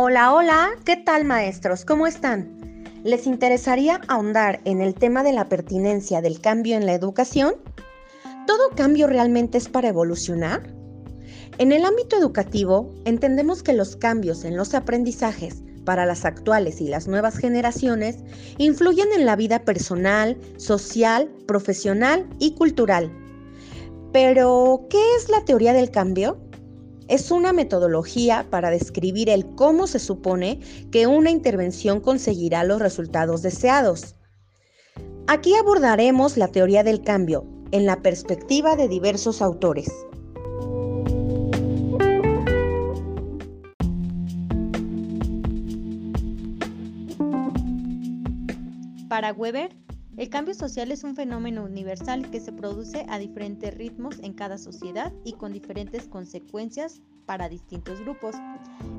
Hola, hola, ¿qué tal maestros? ¿Cómo están? ¿Les interesaría ahondar en el tema de la pertinencia del cambio en la educación? ¿Todo cambio realmente es para evolucionar? En el ámbito educativo, entendemos que los cambios en los aprendizajes para las actuales y las nuevas generaciones influyen en la vida personal, social, profesional y cultural. Pero, ¿qué es la teoría del cambio? Es una metodología para describir el cómo se supone que una intervención conseguirá los resultados deseados. Aquí abordaremos la teoría del cambio en la perspectiva de diversos autores. Para Weber, el cambio social es un fenómeno universal que se produce a diferentes ritmos en cada sociedad y con diferentes consecuencias para distintos grupos.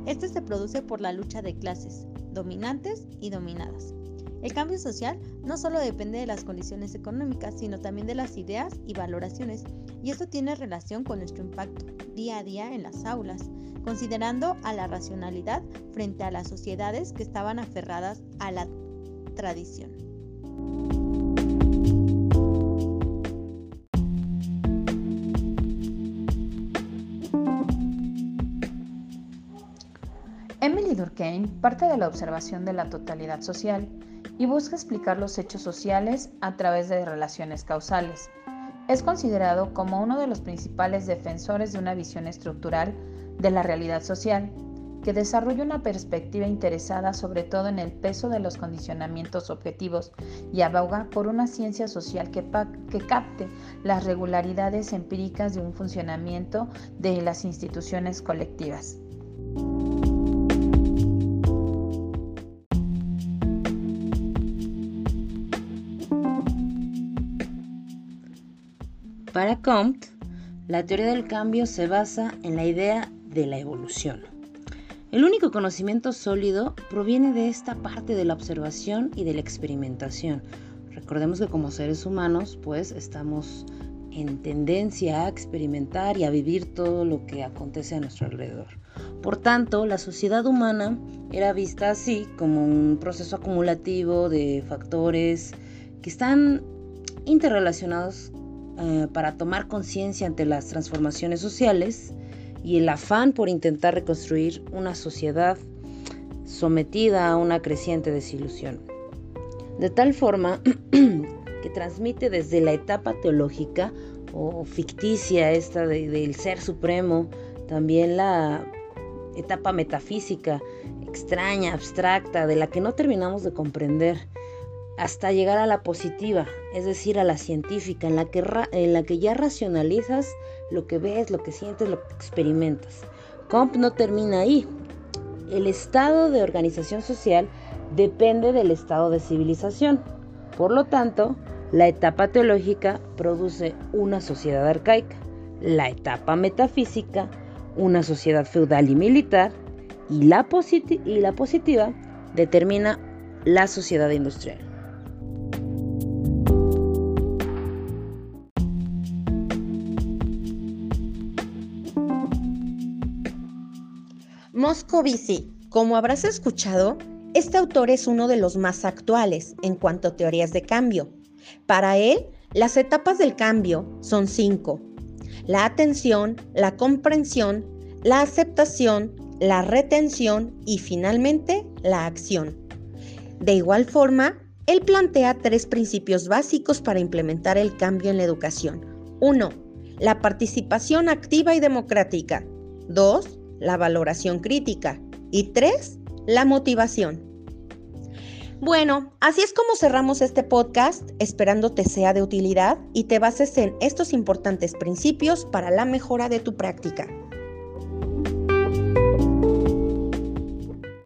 Este se produce por la lucha de clases, dominantes y dominadas. El cambio social no solo depende de las condiciones económicas, sino también de las ideas y valoraciones, y esto tiene relación con nuestro impacto día a día en las aulas, considerando a la racionalidad frente a las sociedades que estaban aferradas a la tradición. Emily Durkheim parte de la observación de la totalidad social y busca explicar los hechos sociales a través de relaciones causales. Es considerado como uno de los principales defensores de una visión estructural de la realidad social, que desarrolla una perspectiva interesada sobre todo en el peso de los condicionamientos objetivos y aboga por una ciencia social que, que capte las regularidades empíricas de un funcionamiento de las instituciones colectivas. Para Comte, la teoría del cambio se basa en la idea de la evolución. El único conocimiento sólido proviene de esta parte de la observación y de la experimentación. Recordemos que como seres humanos, pues estamos en tendencia a experimentar y a vivir todo lo que acontece a nuestro alrededor. Por tanto, la sociedad humana era vista así como un proceso acumulativo de factores que están interrelacionados eh, para tomar conciencia ante las transformaciones sociales y el afán por intentar reconstruir una sociedad sometida a una creciente desilusión. De tal forma que transmite desde la etapa teológica o ficticia esta del ser supremo, también la etapa metafísica, extraña, abstracta, de la que no terminamos de comprender hasta llegar a la positiva, es decir, a la científica, en la que, la que ya racionalizas lo que ves, lo que sientes, lo que experimentas. Comp no termina ahí. El estado de organización social depende del estado de civilización. Por lo tanto, la etapa teológica produce una sociedad arcaica, la etapa metafísica una sociedad feudal y militar, y la positiva determina la sociedad industrial. Moscovici, como habrás escuchado, este autor es uno de los más actuales en cuanto a teorías de cambio. Para él, las etapas del cambio son cinco. La atención, la comprensión, la aceptación, la retención y finalmente la acción. De igual forma, él plantea tres principios básicos para implementar el cambio en la educación. 1. La participación activa y democrática. 2 la valoración crítica y tres, la motivación. Bueno, así es como cerramos este podcast, esperando te sea de utilidad y te bases en estos importantes principios para la mejora de tu práctica.